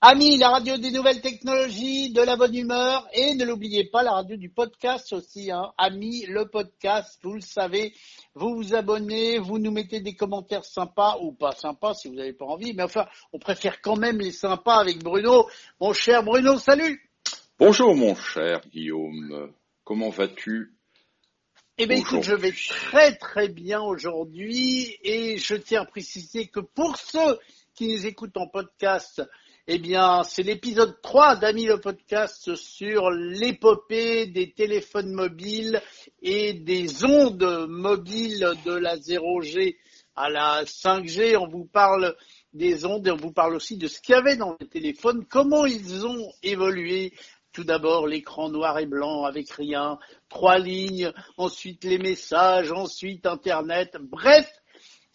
Amis, la radio des nouvelles technologies, de la bonne humeur et ne l'oubliez pas, la radio du podcast aussi. Hein. Amis, le podcast, vous le savez, vous vous abonnez, vous nous mettez des commentaires sympas ou pas sympas si vous n'avez pas envie, mais enfin, on préfère quand même les sympas avec Bruno. Mon cher Bruno, salut Bonjour mon cher Guillaume, comment vas-tu? Eh bien, écoute, je vais très très bien aujourd'hui et je tiens à préciser que pour ceux qui nous écoutent en podcast, eh bien, c'est l'épisode 3 d'Ami le podcast sur l'épopée des téléphones mobiles et des ondes mobiles de la 0G à la 5G. On vous parle des ondes et on vous parle aussi de ce qu'il y avait dans les téléphones, comment ils ont évolué. Tout d'abord, l'écran noir et blanc avec rien, trois lignes, ensuite les messages, ensuite Internet. Bref,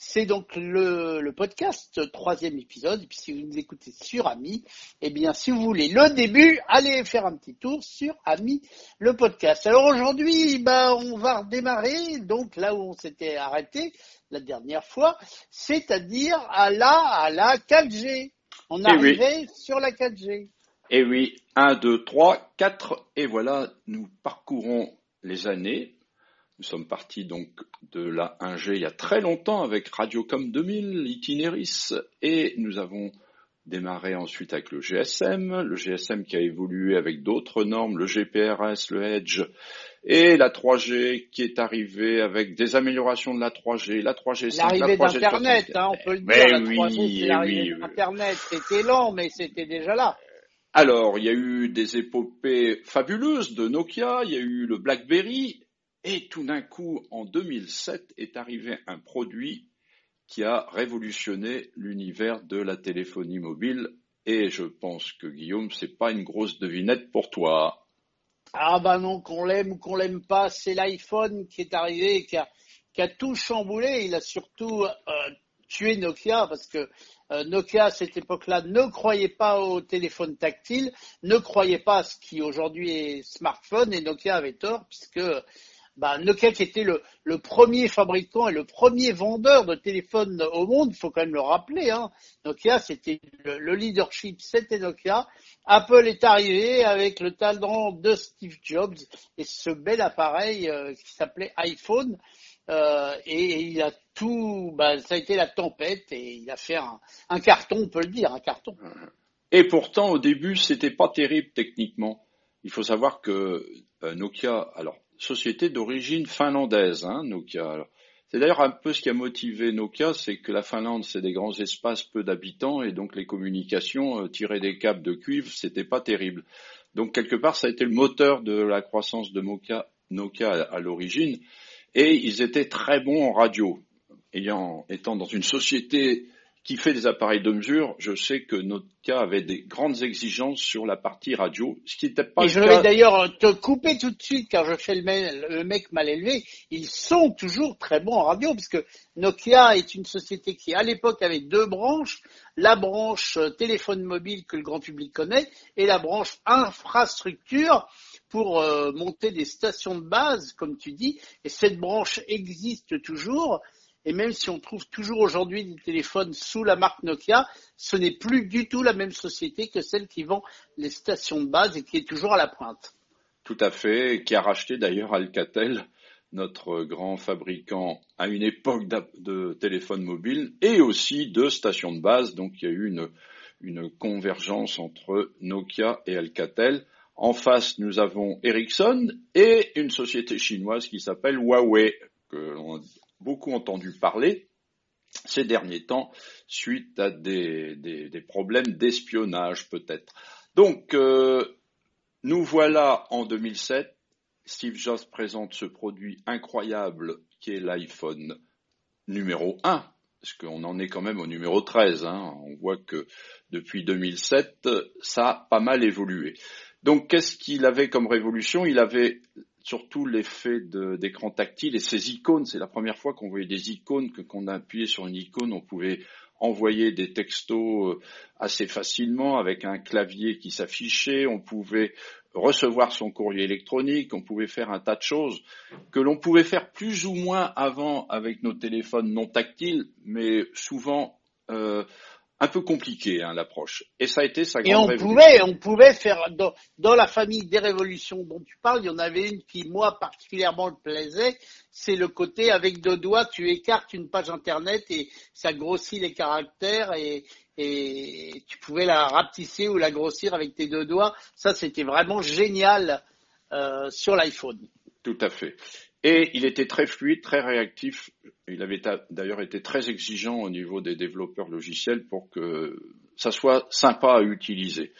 c'est donc le, podcast, troisième épisode. Et puis si vous nous écoutez sur Ami, eh bien si vous voulez le début, allez faire un petit tour sur Ami, le podcast. Alors aujourd'hui, bah, on va redémarrer donc là où on s'était arrêté la dernière fois, c'est-à-dire à la, à la 4G. On eh arrivait sur la 4G. Et eh oui, 1, 2, 3, 4, et voilà, nous parcourons les années nous sommes partis donc de la 1G il y a très longtemps avec Radiocom 2000, Itineris, et nous avons démarré ensuite avec le GSM, le GSM qui a évolué avec d'autres normes, le GPRS, le Edge, et la 3G qui est arrivée avec des améliorations de la 3G, la 3G L'arrivée d'Internet, hein, on peut le dire, la 3G, c'est l'arrivée d'Internet, c'était lent, mais c'était déjà là. Alors, il y a eu des épopées fabuleuses de Nokia, il y a eu le BlackBerry, et tout d'un coup, en 2007, est arrivé un produit qui a révolutionné l'univers de la téléphonie mobile. Et je pense que Guillaume, c'est pas une grosse devinette pour toi. Ah bah non, qu'on l'aime ou qu'on l'aime pas, c'est l'iPhone qui est arrivé qui a, tout chamboulé. Il a surtout euh, tué Nokia parce que euh, Nokia à cette époque-là ne croyait pas au téléphone tactile, ne croyait pas à ce qui aujourd'hui est smartphone et Nokia avait tort puisque bah, Nokia qui était le, premier fabricant et le premier vendeur de téléphones au monde, il faut quand même le rappeler. Hein. Nokia, c'était le, leadership, c'était Nokia. Apple est arrivé avec le talent de Steve Jobs et ce bel appareil euh, qui s'appelait iPhone. Euh, et, il a tout, bah, ça a été la tempête et il a fait un, carton, on peut le dire, un carton. Et pourtant, au début, c'était pas terrible techniquement. Il faut savoir que euh, Nokia, alors société d'origine finlandaise, hein, Nokia. C'est d'ailleurs un peu ce qui a motivé Nokia, c'est que la Finlande, c'est des grands espaces, peu d'habitants, et donc les communications, euh, tirer des câbles de cuivre, c'était pas terrible. Donc quelque part, ça a été le moteur de la croissance de Nokia, Nokia à, l'origine, et ils étaient très bons en radio. Ayant, étant dans une société qui fait des appareils de mesure, je sais que Nokia avait des grandes exigences sur la partie radio, ce qui n'était pas Et je vais d'ailleurs te couper tout de suite car je fais le, mec mal élevé. Ils sont toujours très bons en radio puisque Nokia est une société qui à l'époque avait deux branches, la branche téléphone mobile que le grand public connaît et la branche infrastructure pour euh, monter des stations de base, comme tu dis, et cette branche existe toujours. Et même si on trouve toujours aujourd'hui des téléphones sous la marque Nokia, ce n'est plus du tout la même société que celle qui vend les stations de base et qui est toujours à la pointe. Tout à fait, qui a racheté d'ailleurs Alcatel, notre grand fabricant à une époque de téléphones mobiles et aussi de stations de base. Donc il y a eu une, une convergence entre Nokia et Alcatel. En face, nous avons Ericsson et une société chinoise qui s'appelle Huawei, que l'on beaucoup entendu parler ces derniers temps suite à des, problèmes d'espionnage peut-être. Donc, euh, nous voilà en 2007. Steve Jobs présente ce produit incroyable qui est l'iPhone numéro 1, parce qu'on en est quand même au numéro 13. Hein. On voit que depuis 2007, ça a pas mal évolué. Donc, qu'est-ce qu'il avait comme révolution? Il avait surtout l'effet d'écran tactile et ces icônes. C'est la première fois qu'on voyait des icônes, que qu'on appuyait sur une icône, on pouvait envoyer des textos euh, assez facilement avec un clavier qui s'affichait, on pouvait recevoir son courrier électronique, on pouvait faire un tas de choses que l'on pouvait faire plus ou moins avant avec nos téléphones non tactiles, mais souvent euh, un peu compliqué hein, l'approche. Et ça a été sa grande Et on révolution. pouvait, on pouvait faire dans, dans, la famille des révolutions dont tu parles, il y en avait une qui moi particulièrement me plaisait, c'est le côté avec deux doigts tu écartes une page internet et ça grossit les caractères et, et tu pouvais la rapetisser ou la grossir avec tes deux doigts. Ça c'était vraiment génial euh, sur l'iPhone. Tout à fait. Et il était très fluide, très réactif. Il avait d'ailleurs été très exigeant au niveau des développeurs logiciels pour que ça soit sympa à utiliser.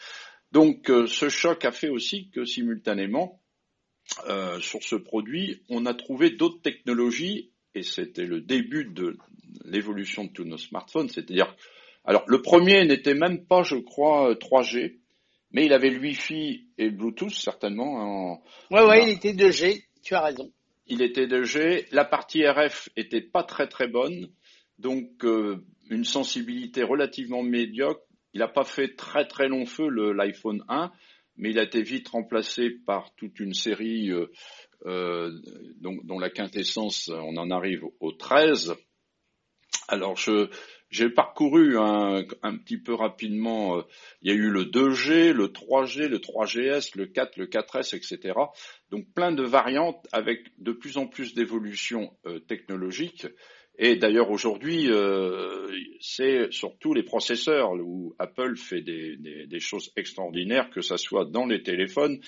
Donc euh, ce choc a fait aussi que simultanément, euh, sur ce produit, on a trouvé d'autres technologies et c'était le début de l'évolution de tous nos smartphones. C'est-à-dire, alors le premier n'était même pas, je crois, 3G, mais il avait le Wi-Fi et le Bluetooth certainement. En, ouais, ouais, il était 2G. Tu as raison il était de G. La partie RF était pas très très bonne, donc euh, une sensibilité relativement médiocre. Il n'a pas fait très très long feu l'iPhone 1, mais il a été vite remplacé par toute une série euh, euh, dont, dont, la quintessence, on en arrive au 13. Alors je j'ai parcouru un, petit peu rapidement, euh, il y a eu le 2G, le 3G, le 3GS, le 4, le 4S, etc. Donc plein de variantes avec de plus en plus d'évolutions euh, technologiques. Et d'ailleurs aujourd'hui, euh, c'est surtout les processeurs où Apple fait des, choses extraordinaires, que ce soit dans les téléphones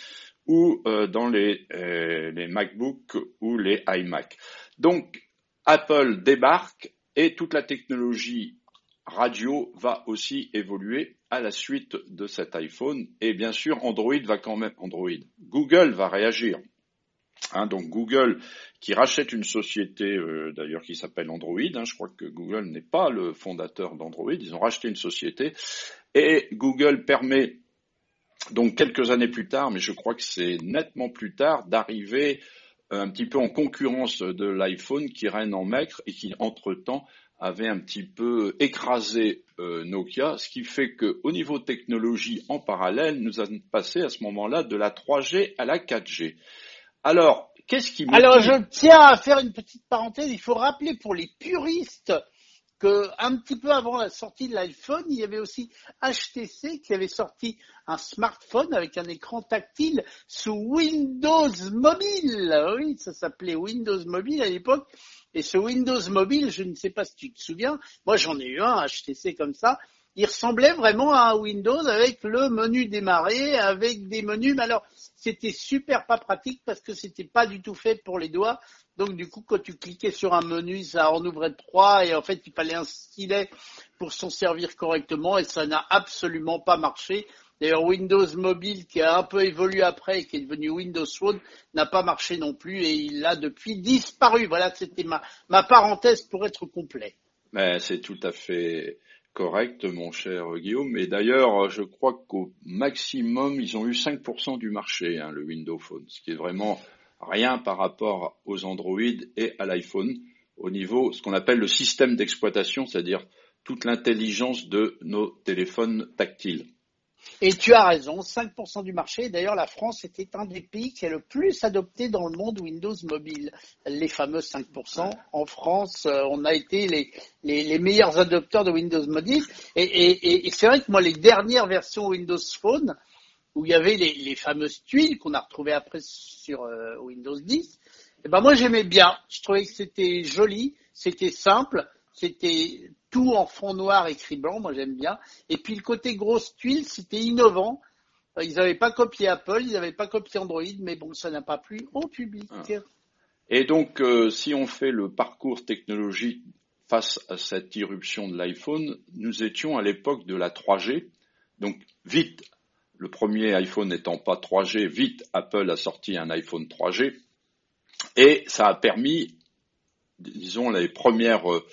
ou dans les, les MacBooks ou les iMac. Donc Apple débarque et toute la technologie radio va aussi évoluer à la suite de cet iPhone. Et bien sûr, Android va quand même, Android, Google va réagir. Hein, donc Google qui rachète une société euh, d'ailleurs qui s'appelle Android. Hein, je crois que Google n'est pas le fondateur d'Android. Ils ont racheté une société et Google permet donc quelques années plus tard, mais je crois que c'est nettement plus tard, d'arriver un petit peu en concurrence de l'iPhone qui règne en maître et qui, entre-temps, avait un petit peu écrasé euh, Nokia, ce qui fait qu'au niveau technologie en parallèle, nous avons passé à ce moment-là de la 3G à la 4G. Alors, qu'est-ce qui Alors, je tiens à faire une petite parenthèse. Il faut rappeler pour les puristes que un petit peu avant la sortie de l'iPhone, il y avait aussi HTC qui avait sorti un smartphone avec un écran tactile sous Windows Mobile. Oui, ça s'appelait Windows Mobile à l'époque. Et ce Windows Mobile, je ne sais pas si tu te souviens, moi j'en ai eu un HTC comme ça. Il ressemblait vraiment à un Windows avec le menu démarrer, avec des menus. Mais alors, c'était super pas pratique parce que c'était pas du tout fait pour les doigts. Donc du coup, quand tu cliquais sur un menu, ça en ouvrait trois et en fait, il fallait un stylet pour s'en servir correctement et ça n'a absolument pas marché. D'ailleurs, Windows Mobile, qui a un peu évolué après et qui est devenu Windows Phone, n'a pas marché non plus et il a depuis disparu. Voilà, c'était ma, parenthèse pour être complet. Mais c'est tout à fait correct, mon cher Guillaume. Et d'ailleurs, je crois qu'au maximum, ils ont eu 5% du marché, hein, le Windows Phone, ce qui est vraiment rien par rapport aux Android et à l'iPhone au niveau, ce qu'on appelle le système d'exploitation, c'est-à-dire toute l'intelligence de nos téléphones tactiles. Et tu as raison, 5% du marché. D'ailleurs, la France était un des pays qui a le plus adopté dans le monde Windows Mobile. Les fameux 5%. En France, euh, on a été les, les, les meilleurs adopteurs de Windows Mobile. Et, et, et c'est vrai que moi, les dernières versions Windows Phone, où il y avait les, les fameuses tuiles qu'on a retrouvées après sur euh, Windows 10, et ben moi j'aimais bien. Je trouvais que c'était joli, c'était simple, c'était tout en fond noir écrit blanc, moi j'aime bien. Et puis le côté grosse tuile, c'était innovant. Ils n'avaient pas copié Apple, ils n'avaient pas copié Android, mais bon, ça n'a pas plu au public. Ah. Et donc, euh, si on fait le parcours technologique face à cette irruption de l'iPhone, nous étions à l'époque de la 3G. Donc, vite, le premier iPhone n'étant pas 3G, vite Apple a sorti un iPhone 3G et ça a permis, disons, les premières, euh,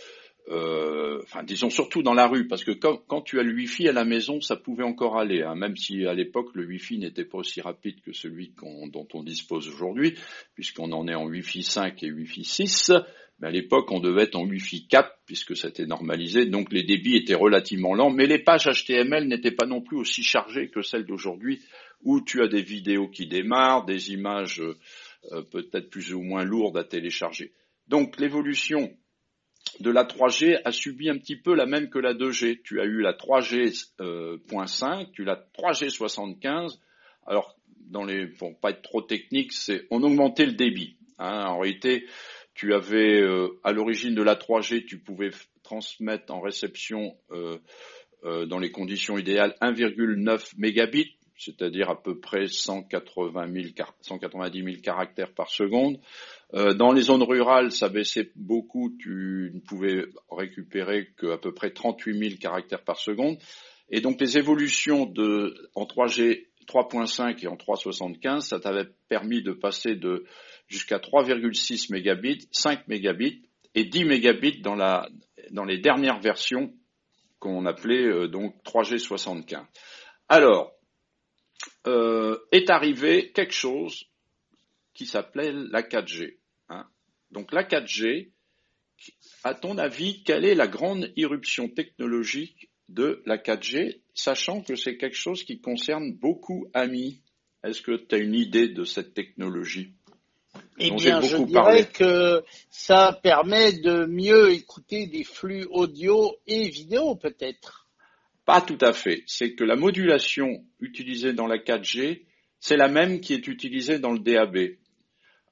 euh, enfin, disons surtout dans la rue, parce que quand, tu as le Wi-Fi à la maison, ça pouvait encore aller, hein, même si à l'époque le Wi-Fi n'était pas aussi rapide que celui dont on dispose aujourd'hui, puisqu'on en est en Wi-Fi 5 et Wi-Fi 6. Mais à l'époque, on devait être en Wi-Fi 4 puisque c'était normalisé, donc les débits étaient relativement lents, mais les pages HTML n'étaient pas non plus aussi chargées que celles d'aujourd'hui, où tu as des vidéos qui démarrent, des images euh, peut-être plus ou moins lourdes à télécharger. Donc l'évolution de la 3G a subi un petit peu la même que la 2G. Tu as eu la 3G.5, tu as la 3G75. Alors, dans les, pour pas être trop technique, c'est on augmentait le débit. Hein. En réalité, tu avais euh, à l'origine de la 3G, tu pouvais transmettre en réception euh, euh, dans les conditions idéales 1,9 mégabits, c'est-à-dire à peu près 180 000, 190 000 caractères par seconde. Dans les zones rurales, ça baissait beaucoup, tu ne pouvais récupérer qu'à peu près 38 000 caractères par seconde. Et donc les évolutions de, en 3G 3.5 et en 3.75, ça t'avait permis de passer de jusqu'à 3,6 mégabits, 5 mégabits et 10 mégabits dans, la, dans les dernières versions qu'on appelait euh, donc 3G75. Alors, euh, est arrivé quelque chose qui s'appelait la 4G. Donc la 4G, à ton avis, quelle est la grande irruption technologique de la 4G, sachant que c'est quelque chose qui concerne beaucoup Amis? Est-ce que tu as une idée de cette technologie? Eh bien, je dirais que ça permet de mieux écouter des flux audio et vidéo, peut-être. Pas tout à fait. C'est que la modulation utilisée dans la 4G, c'est la même qui est utilisée dans le DAB.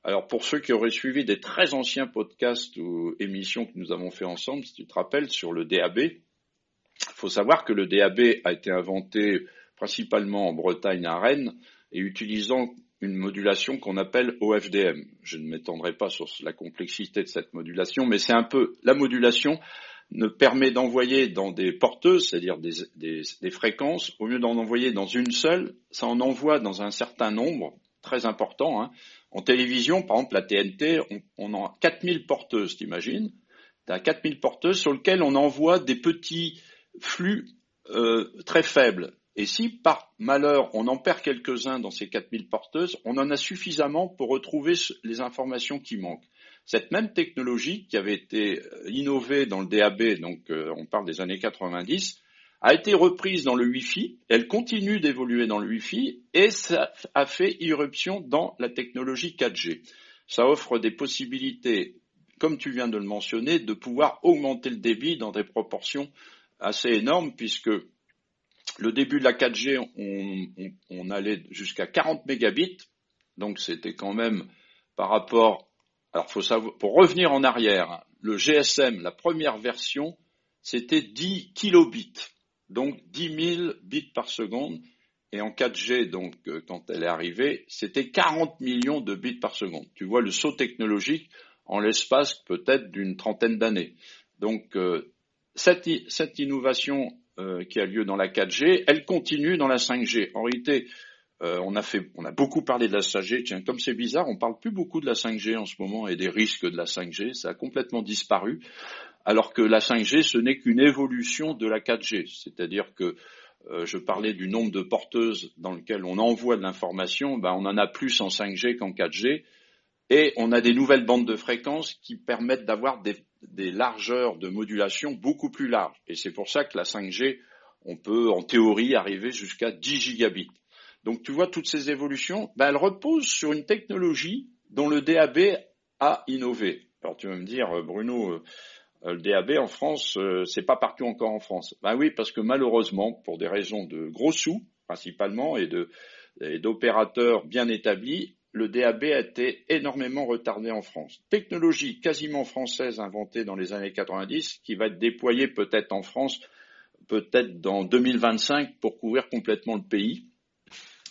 Alors, pour ceux qui auraient suivi des très anciens podcasts ou émissions que nous avons fait ensemble, si tu te rappelles, sur le DAB, il faut savoir que le DAB a été inventé principalement en Bretagne à Rennes et utilisant une modulation qu'on appelle OFDM. Je ne m'étendrai pas sur la complexité de cette modulation, mais c'est un peu la modulation ne permet d'envoyer dans des porteuses, c'est-à-dire des, fréquences, au lieu d'en envoyer dans une seule, ça en envoie dans un certain nombre, très important. Hein. En télévision, par exemple, la TNT, on, a 4000 porteuses, t'imagines? Tu as 4000 porteuses sur lesquelles on envoie des petits flux euh, très faibles. Et si par malheur on en perd quelques-uns dans ces 4000 porteuses, on en a suffisamment pour retrouver les informations qui manquent. Cette même technologie qui avait été euh, innovée dans le DAB, donc euh, on parle des années 90, a été reprise dans le Wi-Fi, elle continue d'évoluer dans le Wi-Fi et ça a fait irruption dans la technologie 4G. Ça offre des possibilités, comme tu viens de le mentionner, de pouvoir augmenter le débit dans des proportions assez énormes puisque le début de la 4G, on, allait jusqu'à 40 mégabits, donc c'était quand même par rapport. Alors, faut savoir, pour revenir en arrière, le GSM, la première version, c'était 10 kilobits, donc 10 000 bits par seconde. Et en 4G, donc, euh, quand elle est arrivée, c'était 40 millions de bits par seconde. Tu vois le saut technologique en l'espace peut-être d'une trentaine d'années. Donc, euh, cette, cette, innovation euh, qui a lieu dans la 4G, elle continue dans la 5G. En réalité, euh, on a fait, on a beaucoup parlé de la 5G. Tiens, comme c'est bizarre, on parle plus beaucoup de la 5G en ce moment et des risques de la 5G. Ça a complètement disparu. Alors que la 5G, ce n'est qu'une évolution de la 4G. C'est-à-dire que euh, je parlais du nombre de porteuses dans lequel on envoie de l'information. Ben, on en a plus en 5G qu'en 4G. Et on a des nouvelles bandes de fréquences qui permettent d'avoir des, largeurs de modulation beaucoup plus larges. Et c'est pour ça que la 5G, on peut en théorie arriver jusqu'à 10 gigabits. Donc tu vois toutes ces évolutions, ben, elles reposent sur une technologie dont le DAB a innové. Alors tu vas me dire, euh, Bruno, euh, le DAB en France, c'est pas partout encore en France. Ben oui, parce que malheureusement, pour des raisons de gros sous principalement et d'opérateurs bien établis, le DAB a été énormément retardé en France. Technologie quasiment française inventée dans les années 90 qui va être déployée peut-être en France, peut-être dans 2025 pour couvrir complètement le pays.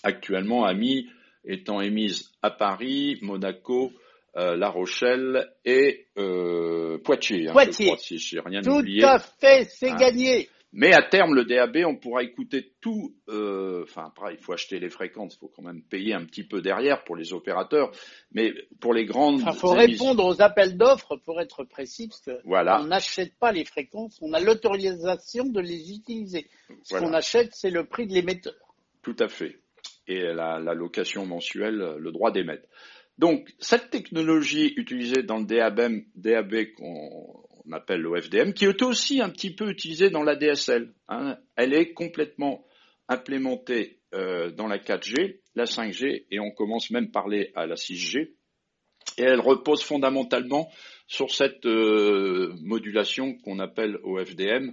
Actuellement, AMI étant émise à Paris, Monaco, euh, La Rochelle et euh, Poitiers. Hein, Poitiers. si rien Tout à fait, c'est hein. gagné. Mais à terme, le DAB, on pourra écouter tout. Euh, enfin, après, il faut acheter les fréquences, il faut quand même payer un petit peu derrière pour les opérateurs. Mais pour les grandes. Il faut répondre aux appels d'offres pour être précis, parce que on n'achète pas les fréquences, on a l'autorisation de les utiliser. Ce qu'on achète, c'est le prix de l'émetteur. Tout à fait. Et la, la location mensuelle, le droit d'émettre. Donc, cette technologie utilisée dans le DAB, qu'on on appelle l'OFDM, qui est aussi un petit peu utilisée dans la DSL. Hein. Elle est complètement implémentée euh, dans la 4G, la 5G, et on commence même à parler à la 6G. Et elle repose fondamentalement sur cette euh, modulation qu'on appelle OFDM,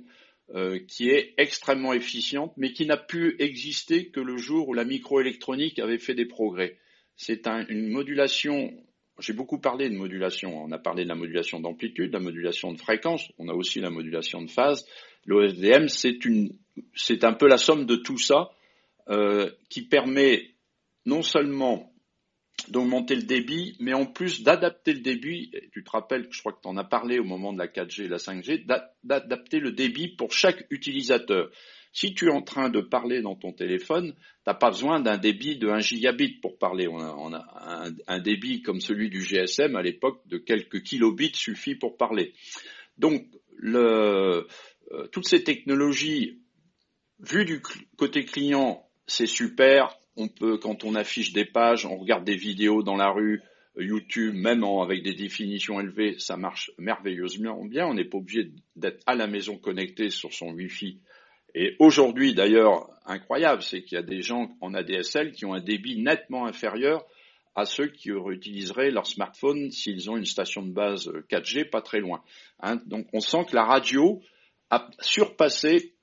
euh, qui est extrêmement efficiente, mais qui n'a pu exister que le jour où la microélectronique avait fait des progrès. C'est une modulation, j'ai beaucoup parlé de modulation, on a parlé de la modulation d'amplitude, la modulation de fréquence, on a aussi la modulation de phase. L'OFDM, c'est un peu la somme de tout ça euh, qui permet non seulement d'augmenter le débit, mais en plus d'adapter le débit, tu te rappelles, je crois que tu en as parlé au moment de la 4G et la 5G, d'adapter le débit pour chaque utilisateur. Si tu es en train de parler dans ton téléphone, tu n'as pas besoin d'un débit de 1 gigabit pour parler. On a, un, débit comme celui du GSM à l'époque de quelques kilobits suffit pour parler. Donc, euh, toutes ces technologies, vues du côté client, c'est super, on peut, quand on affiche des pages, on regarde des vidéos dans la rue, YouTube, même avec des définitions élevées, ça marche merveilleusement bien. On n'est pas obligé d'être à la maison connecté sur son Wi-Fi. Et aujourd'hui, d'ailleurs, incroyable, c'est qu'il y a des gens en ADSL qui ont un débit nettement inférieur à ceux qui utiliseraient leur smartphone s'ils ont une station de base 4G pas très loin. Hein. Donc on sent que la radio a surpassé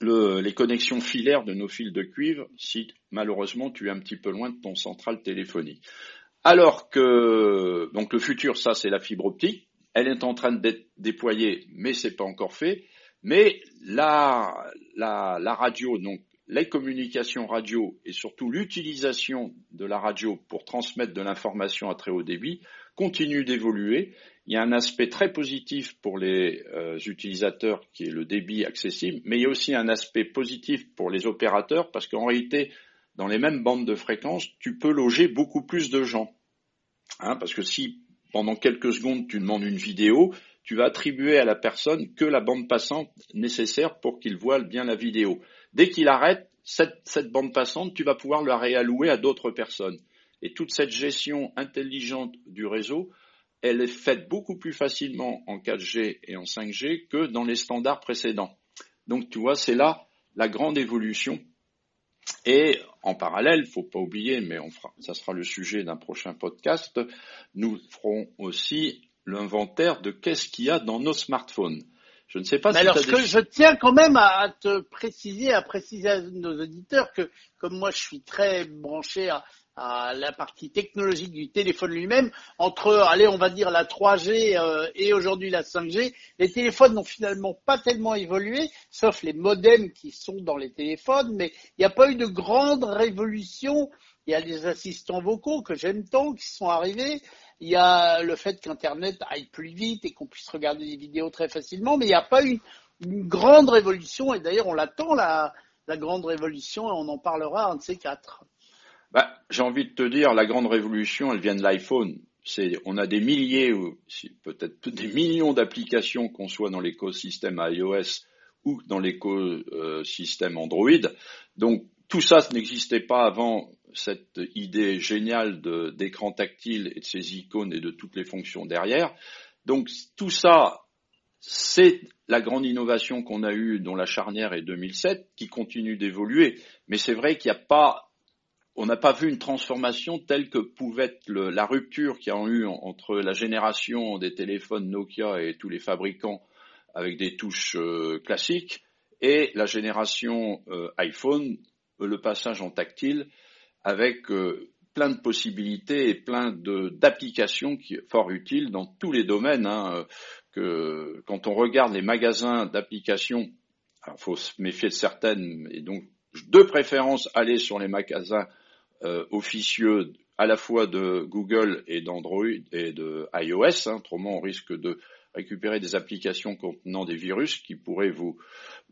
les connexions filaires de nos fils de cuivre si malheureusement tu es un petit peu loin de ton central téléphonique. Alors que donc le futur, ça c'est la fibre optique, elle est en train d'être déployée, mais c'est pas encore fait. Mais la, la, radio, donc les communications radio et surtout l'utilisation de la radio pour transmettre de l'information à très haut débit continue d'évoluer il y a un aspect très positif pour les euh, utilisateurs qui est le débit accessible, mais il y a aussi un aspect positif pour les opérateurs parce qu'en réalité, dans les mêmes bandes de fréquence, tu peux loger beaucoup plus de gens. Hein, parce que si pendant quelques secondes tu demandes une vidéo, tu vas attribuer à la personne que la bande passante nécessaire pour qu'il voit bien la vidéo. Dès qu'il arrête cette, bande passante, tu vas pouvoir la réallouer à d'autres personnes. Et toute cette gestion intelligente du réseau elle est faite beaucoup plus facilement en 4G et en 5G que dans les standards précédents. Donc tu vois, c'est là la grande évolution. Et en parallèle, faut pas oublier, mais on ça sera le sujet d'un prochain podcast, nous ferons aussi l'inventaire de qu'est-ce qu'il y a dans nos smartphones. Je ne sais pas si alors, ce que je tiens quand même à, te préciser, à préciser à nos auditeurs que, comme moi, je suis très branché à, à la partie technologique du téléphone lui-même, entre, allez, on va dire la 3G euh, et aujourd'hui la 5G, les téléphones n'ont finalement pas tellement évolué, sauf les modems qui sont dans les téléphones, mais il n'y a pas eu de grande révolution. Il y a des assistants vocaux que j'aime tant qui sont arrivés. Il y a le fait qu'Internet aille plus vite et qu'on puisse regarder des vidéos très facilement, mais il n'y a pas eu une, grande révolution. Et d'ailleurs, on l'attend, la, la grande révolution, et on en parlera un de ces quatre. Bah, j'ai envie de te dire, la grande révolution, elle vient de l'iPhone. On a des milliers peut-être des millions d'applications qu'on soit dans l'écosystème iOS ou dans l'écosystème Android. Donc tout ça n'existait pas avant cette idée géniale d'écran tactile et de ces icônes et de toutes les fonctions derrière. Donc tout ça, c'est la grande innovation qu'on a eue, dont la charnière est 2007, qui continue d'évoluer. Mais c'est vrai qu'il n'y a pas on n'a pas vu une transformation telle que pouvait être la rupture qu'il y a eu entre la génération des téléphones Nokia et tous les fabricants avec des touches euh, classiques et la génération euh, iPhone, le passage en tactile avec euh, plein de possibilités et plein d'applications qui fort utiles dans tous les domaines. Hein, que quand on regarde les magasins d'applications, il faut se méfier de certaines et donc de préférence aller sur les magasins euh, officieux à la fois de Google et d'Android et de iOS. Hein, autrement, on risque de récupérer des applications contenant des virus qui pourraient vous,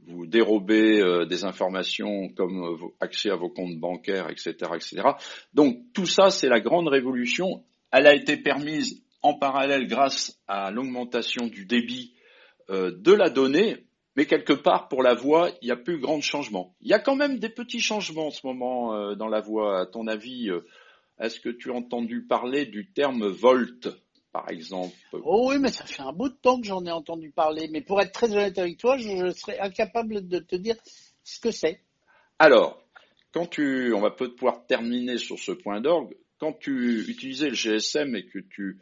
vous dérober euh, des informations comme euh, accès à vos comptes bancaires, etc., etc. Donc tout ça, c'est la grande révolution. Elle a été permise en parallèle grâce à l'augmentation du débit de la donnée, mais quelque part, pour la voix, il n'y a plus grand changement. Il y a quand même des petits changements en ce moment euh, dans la voix. À ton avis, euh, est-ce que tu as entendu parler du terme volt, par exemple Oh oui, mais ça fait un bout de temps que j'en ai entendu parler. Mais pour être très honnête avec toi, je, serais incapable de te dire ce que c'est. Alors, quand tu, on va peut-être pouvoir terminer sur ce point d'orgue. Quand tu utilisais le GSM et que tu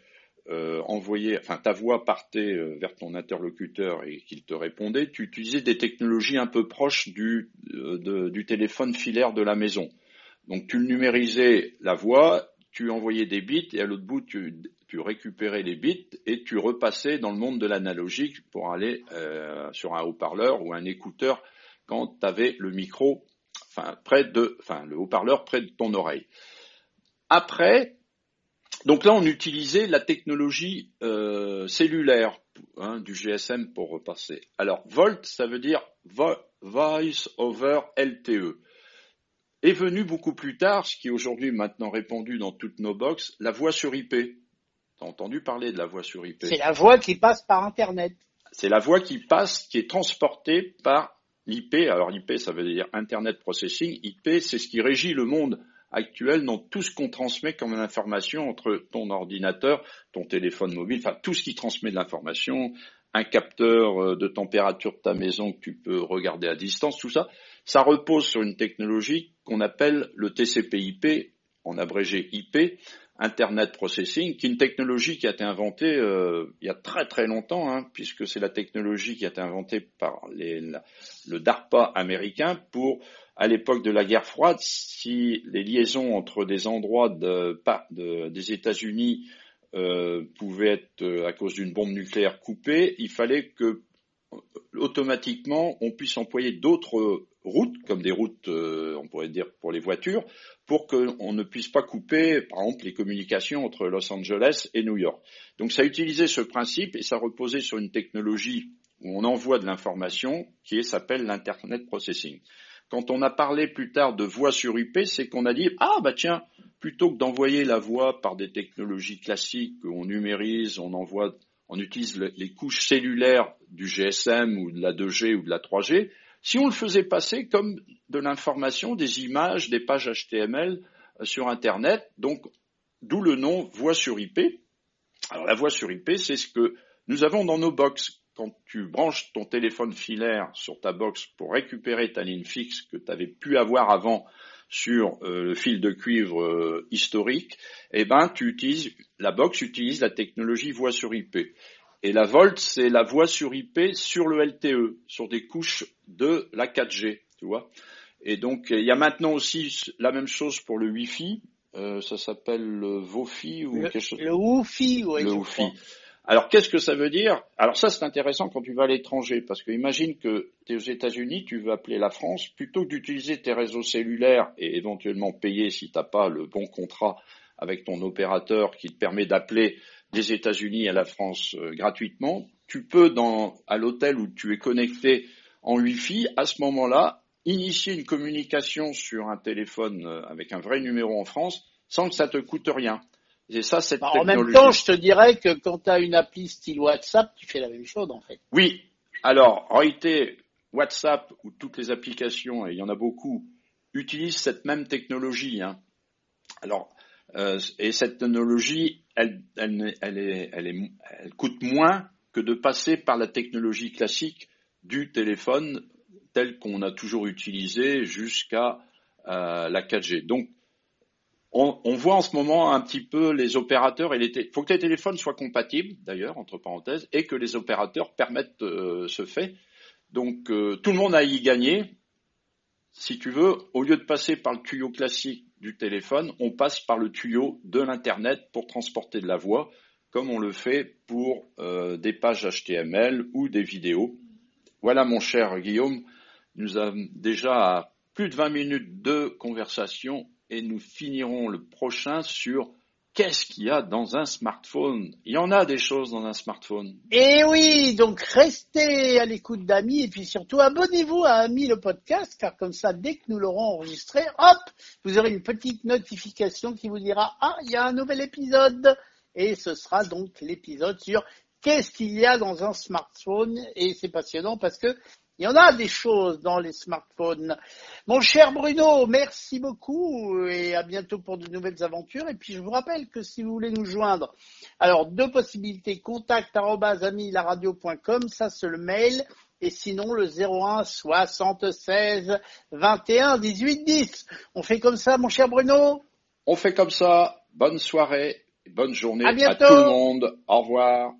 euh, envoyait, enfin ta voix partait euh, vers ton interlocuteur et qu'il te répondait, tu utilisais des technologies un peu proches du, euh, du téléphone filaire de la maison. Donc tu numérisais la voix, tu envoyais des bits et à l'autre bout tu, tu, récupérais les bits et tu repassais dans le monde de l'analogique pour aller euh, sur un haut-parleur ou un écouteur quand tu avais le micro, enfin près de, enfin le haut-parleur près de ton oreille. Après, donc là, on utilisait la technologie euh, cellulaire hein, du GSM pour repasser. Alors, VoLT, ça veut dire Voice over LTE. Est venu beaucoup plus tard, ce qui est aujourd'hui maintenant répandu dans toutes nos box, la voix sur IP. T'as entendu parler de la voix sur IP C'est la voix qui passe par Internet. C'est la voix qui passe, qui est transportée par l'IP. Alors l'IP, ça veut dire Internet Processing. IP, c'est ce qui régit le monde actuel dans tout ce qu'on transmet comme information entre ton ordinateur, ton téléphone mobile, enfin tout ce qui transmet de l'information, un capteur euh, de température de ta maison que tu peux regarder à distance, tout ça, ça repose sur une technologie qu'on appelle le TCP/IP, en abrégé IP, Internet Processing, qui est une technologie qui a été inventée euh, il y a très très longtemps, hein, puisque c'est la technologie qui a été inventée par le DARPA américain pour à l'époque de la guerre froide, si les liaisons entre des endroits de, de, des États-Unis euh, pouvaient être, euh, à cause d'une bombe nucléaire, coupées, il fallait que automatiquement on puisse employer d'autres routes, comme des routes, euh, on pourrait dire pour les voitures, pour qu'on ne puisse pas couper, par exemple, les communications entre Los Angeles et New York. Donc ça utilisait ce principe et ça reposait sur une technologie où on envoie de l'information qui s'appelle l'Internet Processing. Quand on a parlé plus tard de voix sur IP, c'est qu'on a dit ah bah tiens, plutôt que d'envoyer la voix par des technologies classiques, on numérise, on envoie, on utilise les couches cellulaires du GSM ou de la 2G ou de la 3G, si on le faisait passer comme de l'information, des images, des pages HTML euh, sur Internet, donc d'où le nom voix sur IP. Alors la voix sur IP, c'est ce que nous avons dans nos box quand tu branches ton téléphone filaire sur ta box pour récupérer ta ligne fixe que tu avais pu avoir avant sur euh, le fil de cuivre euh, historique, eh ben tu utilises la box utilise la technologie voix sur IP. Et la Volt, c'est la voix sur IP sur le LTE, sur des couches de la 4G, tu vois. Et donc il y a maintenant aussi la même chose pour le Wi-Fi. Euh, ça s'appelle le Vofi ou le, quelque chose. Le Wi-Fi, oui. Le Wi-Fi. Alors qu'est-ce que ça veut dire? Alors ça c'est intéressant quand tu vas à l'étranger parce que imagine que tu es aux États-Unis, tu veux appeler la France, plutôt que d'utiliser tes réseaux cellulaires et éventuellement payer si tu n'as pas le bon contrat avec ton opérateur qui te permet d'appeler des États-Unis à la France euh, gratuitement, tu peux dans à l'hôtel où tu es connecté en Wi-Fi à ce moment-là initier une communication sur un téléphone euh, avec un vrai numéro en France sans que ça te coûte rien. C'est ça cette bah, En même temps, je te dirais que quand tu as une appli style WhatsApp, tu fais la même chose en fait. Oui. Alors, en réalité, WhatsApp ou toutes les applications, et il y en a beaucoup, utilisent cette même technologie. Hein. Alors, euh, et cette technologie, elle, elle, elle, est, elle, est, elle coûte moins que de passer par la technologie classique du téléphone tel qu'on a toujours utilisé jusqu'à euh, la 4G. Donc, on, voit en ce moment un petit peu les opérateurs et les il faut que les téléphones soient compatibles d'ailleurs entre parenthèses et que les opérateurs permettent euh, ce fait. Donc tout le monde a y gagné. Si tu veux, au lieu de passer par le tuyau classique du téléphone, on passe par le tuyau de l'internet pour transporter de la voix, comme on le fait pour euh, des pages HTML ou des vidéos. Voilà mon cher Guillaume, nous avons déjà plus de 20 minutes de conversation et nous finirons le prochain sur qu'est-ce qu'il y a dans un smartphone? Il y en a des choses dans un smartphone. Eh oui, donc restez à l'écoute d'Ami et puis surtout abonnez-vous à Ami le podcast car comme ça, dès que nous l'aurons enregistré, hop, vous aurez une petite notification qui vous dira ah, il y a un nouvel épisode et ce sera donc l'épisode sur qu'est-ce qu'il y a dans un smartphone? Et c'est passionnant parce que il y en a des choses dans les smartphones. Mon cher Bruno, merci beaucoup et à bientôt pour de nouvelles aventures. Et puis je vous rappelle que si vous voulez nous joindre, alors deux possibilités, contact radio.com, ça c'est le mail, et sinon le 01 76 21 18 10. On fait comme ça, mon cher Bruno? On fait comme ça. Bonne soirée. Bonne journée À tout le monde. Au revoir.